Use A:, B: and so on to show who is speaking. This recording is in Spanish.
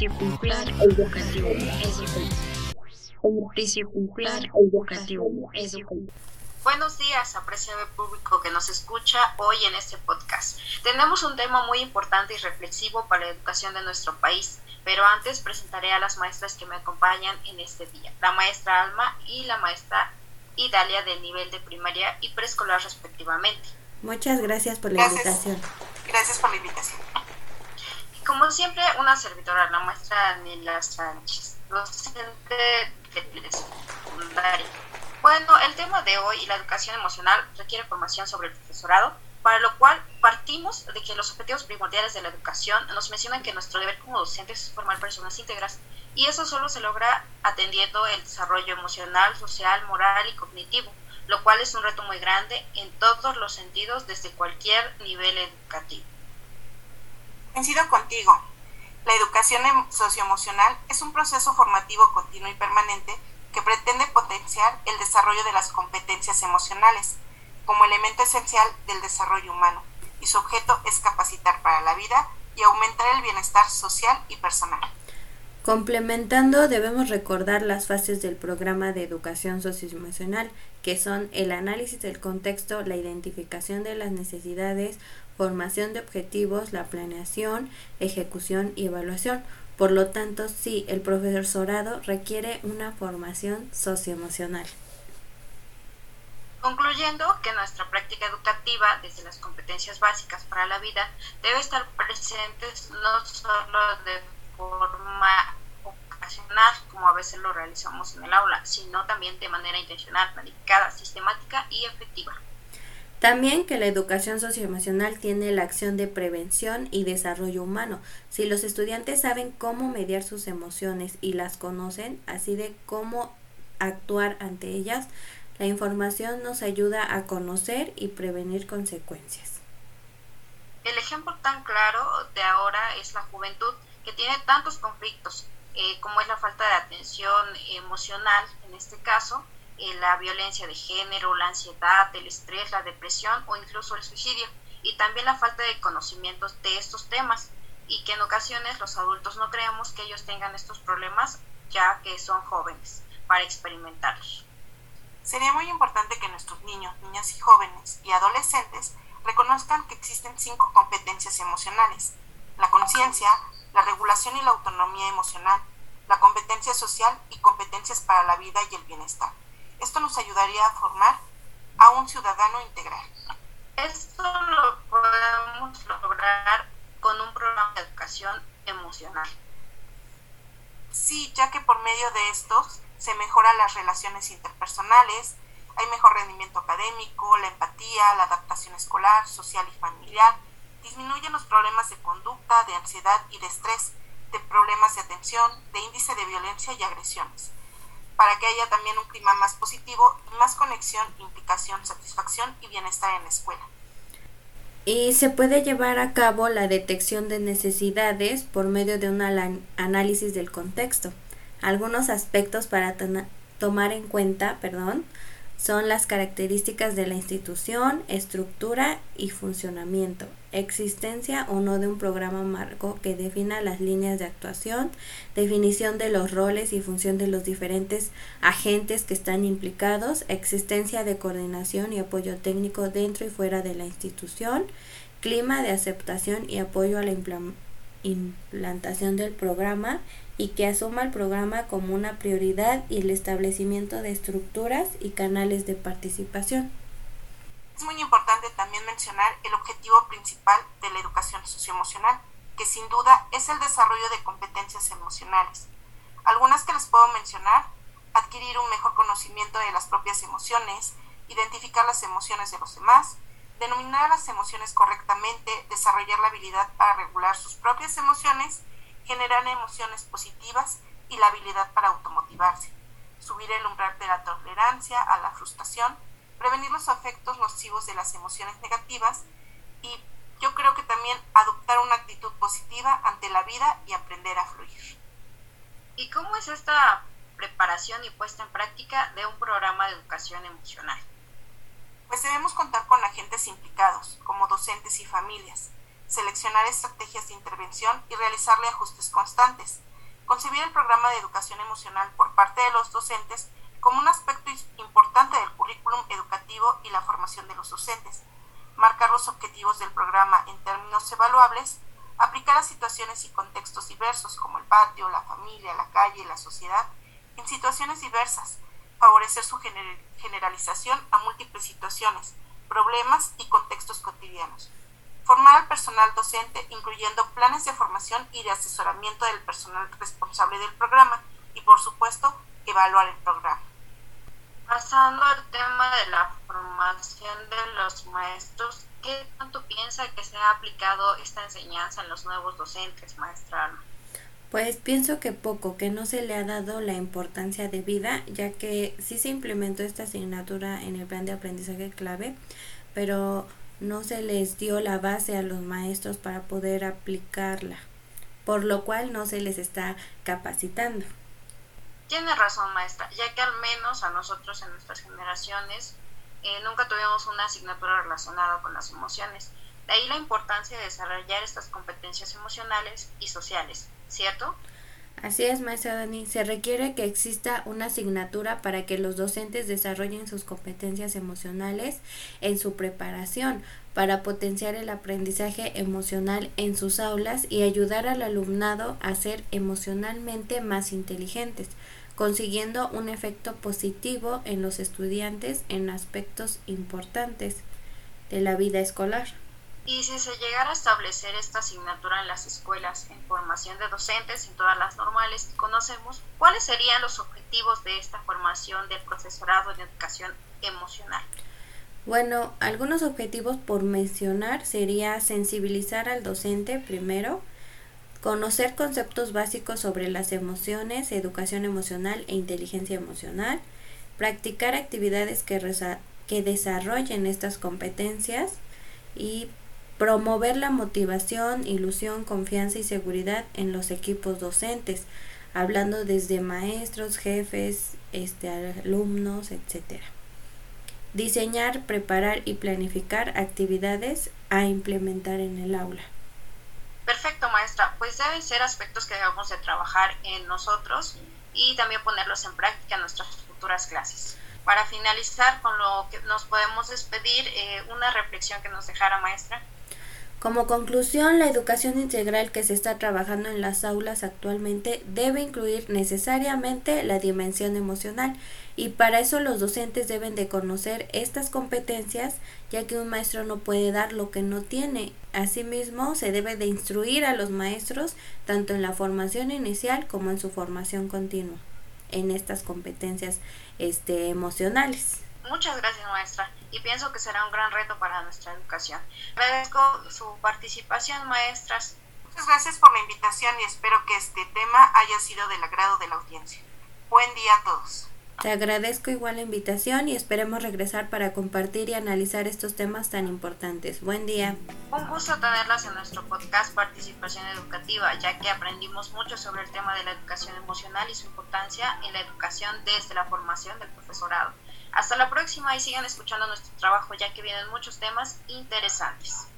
A: Educativo educativo
B: Buenos días, apreciado público que nos escucha hoy en este podcast. Tenemos un tema muy importante y reflexivo para la educación de nuestro país, pero antes presentaré a las maestras que me acompañan en este día, la maestra Alma y la maestra Idalia del nivel de primaria y preescolar respectivamente.
C: Muchas gracias por la invitación.
D: Gracias por la invitación.
B: Como siempre, una servidora, la maestra Daniela Sánchez, docente de secundaria. Bueno, el tema de hoy, la educación emocional, requiere formación sobre el profesorado, para lo cual partimos de que los objetivos primordiales de la educación nos mencionan que nuestro deber como docentes es formar personas íntegras y eso solo se logra atendiendo el desarrollo emocional, social, moral y cognitivo, lo cual es un reto muy grande en todos los sentidos desde cualquier nivel educativo.
D: Coincido contigo. La educación em-, socioemocional es un proceso formativo continuo y permanente que pretende potenciar el desarrollo de las competencias emocionales como elemento esencial del desarrollo humano y su objeto es capacitar para la vida y aumentar el bienestar social y personal.
C: Complementando, debemos recordar las fases del programa de educación socioemocional, que son el análisis del contexto, la identificación de las necesidades, formación de objetivos, la planeación, ejecución y evaluación. Por lo tanto, sí, el profesorado requiere una formación socioemocional.
B: Concluyendo que nuestra práctica educativa, desde las competencias básicas para la vida, debe estar presentes no solo de forma ocasional, como a veces lo realizamos en el aula, sino también de manera intencional, planificada, sistemática y efectiva.
C: También que la educación socioemocional tiene la acción de prevención y desarrollo humano. Si los estudiantes saben cómo mediar sus emociones y las conocen, así de cómo actuar ante ellas, la información nos ayuda a conocer y prevenir consecuencias.
B: El ejemplo tan claro de ahora es la juventud que tiene tantos conflictos, eh, como es la falta de atención emocional en este caso, eh, la violencia de género, la ansiedad, el estrés, la depresión o incluso el suicidio, y también la falta de conocimientos de estos temas, y que en ocasiones los adultos no creemos que ellos tengan estos problemas ya que son jóvenes para experimentarlos.
D: Sería muy importante que nuestros niños, niñas y jóvenes y adolescentes reconozcan que existen cinco competencias emocionales. La conciencia, la regulación y la autonomía emocional, la competencia social y competencias para la vida y el bienestar. Esto nos ayudaría a formar a un ciudadano integral.
B: Esto lo podemos lograr con un programa de educación emocional.
D: Sí, ya que por medio de estos se mejoran las relaciones interpersonales, hay mejor rendimiento académico, la empatía, la adaptación escolar, social y familiar, disminuyen los problemas de conducta, de ansiedad y de estrés, de problemas de atención, de índice de violencia y agresiones para que haya también un clima más positivo más conexión, implicación, satisfacción y bienestar en la escuela.
C: Y se puede llevar a cabo la detección de necesidades por medio de un análisis del contexto. Algunos aspectos para tomar en cuenta, perdón, son las características de la institución, estructura y funcionamiento, existencia o no de un programa marco que defina las líneas de actuación, definición de los roles y función de los diferentes agentes que están implicados, existencia de coordinación y apoyo técnico dentro y fuera de la institución, clima de aceptación y apoyo a la implantación del programa y que asuma el programa como una prioridad y el establecimiento de estructuras y canales de participación.
D: Es muy importante también mencionar el objetivo principal de la educación socioemocional, que sin duda es el desarrollo de competencias emocionales. Algunas que les puedo mencionar, adquirir un mejor conocimiento de las propias emociones, identificar las emociones de los demás, denominar las emociones correctamente, desarrollar la habilidad para regular sus propias emociones, generar emociones positivas y la habilidad para automotivarse, subir el umbral de la tolerancia a la frustración, prevenir los efectos nocivos de las emociones negativas y yo creo que también adoptar una actitud positiva ante la vida y aprender a fluir.
B: ¿Y cómo es esta preparación y puesta en práctica de un programa de educación emocional?
D: Pues debemos contar con agentes implicados, como docentes y familias, seleccionar estrategias de intervención y realizarle ajustes constantes, concebir el programa de educación emocional por parte de los docentes como un aspecto importante del currículum educativo y la formación de los docentes, marcar los objetivos del programa en términos evaluables, aplicar a situaciones y contextos diversos como el patio, la familia, la calle, la sociedad, en situaciones diversas, favorecer su generalización a múltiples situaciones, problemas y contextos cotidianos. Formar al personal docente, incluyendo planes de formación y de asesoramiento del personal responsable del programa y, por supuesto, evaluar el programa.
B: Pasando al tema de la formación de los maestros, ¿qué tanto piensa que se ha aplicado esta enseñanza en los nuevos docentes, maestra
C: Pues pienso que poco, que no se le ha dado la importancia de vida, ya que sí se implementó esta asignatura en el plan de aprendizaje clave, pero no se les dio la base a los maestros para poder aplicarla, por lo cual no se les está capacitando.
B: Tiene razón, maestra, ya que al menos a nosotros en nuestras generaciones eh, nunca tuvimos una asignatura relacionada con las emociones. De ahí la importancia de desarrollar estas competencias emocionales y sociales, ¿cierto?
C: Así es, maestra Dani. Se requiere que exista una asignatura para que los docentes desarrollen sus competencias emocionales en su preparación, para potenciar el aprendizaje emocional en sus aulas y ayudar al alumnado a ser emocionalmente más inteligentes, consiguiendo un efecto positivo en los estudiantes en aspectos importantes de la vida escolar.
B: Y si se llegara a establecer esta asignatura en las escuelas en formación de docentes, en todas las normales que conocemos, ¿cuáles serían los objetivos de esta formación del profesorado de educación emocional?
C: Bueno, algunos objetivos por mencionar sería sensibilizar al docente primero, conocer conceptos básicos sobre las emociones, educación emocional e inteligencia emocional, practicar actividades que, desarrollen estas competencias y promover la motivación, ilusión, confianza y seguridad en los equipos docentes, hablando desde maestros, jefes, este, alumnos, etc. Diseñar, preparar y planificar actividades a implementar en el aula.
B: Perfecto, maestra. Pues deben ser aspectos que debemos de trabajar en nosotros y también ponerlos en práctica en nuestras futuras clases. Para finalizar con lo que nos podemos despedir, eh, una reflexión que nos dejara maestra.
C: Como conclusión, la educación integral que se está trabajando en las aulas actualmente debe incluir necesariamente la dimensión emocional y para eso los docentes deben de conocer estas competencias ya que un maestro no puede dar lo que no tiene. Asimismo, se debe de instruir a los maestros tanto en la formación inicial como en su formación continua en estas competencias este, emocionales.
B: Muchas gracias, maestra, y pienso que será un gran reto para nuestra educación. Agradezco su participación, maestras.
D: Muchas gracias por la invitación y espero que este tema haya sido del agrado de la audiencia. Buen día a todos.
C: Te agradezco igual la invitación y esperemos regresar para compartir y analizar estos temas tan importantes. Buen día.
B: Un gusto tenerlas en nuestro podcast Participación Educativa, ya que aprendimos mucho sobre el tema de la educación emocional y su importancia en la educación desde la formación del profesorado. Hasta la próxima y sigan escuchando nuestro trabajo ya que vienen muchos temas interesantes.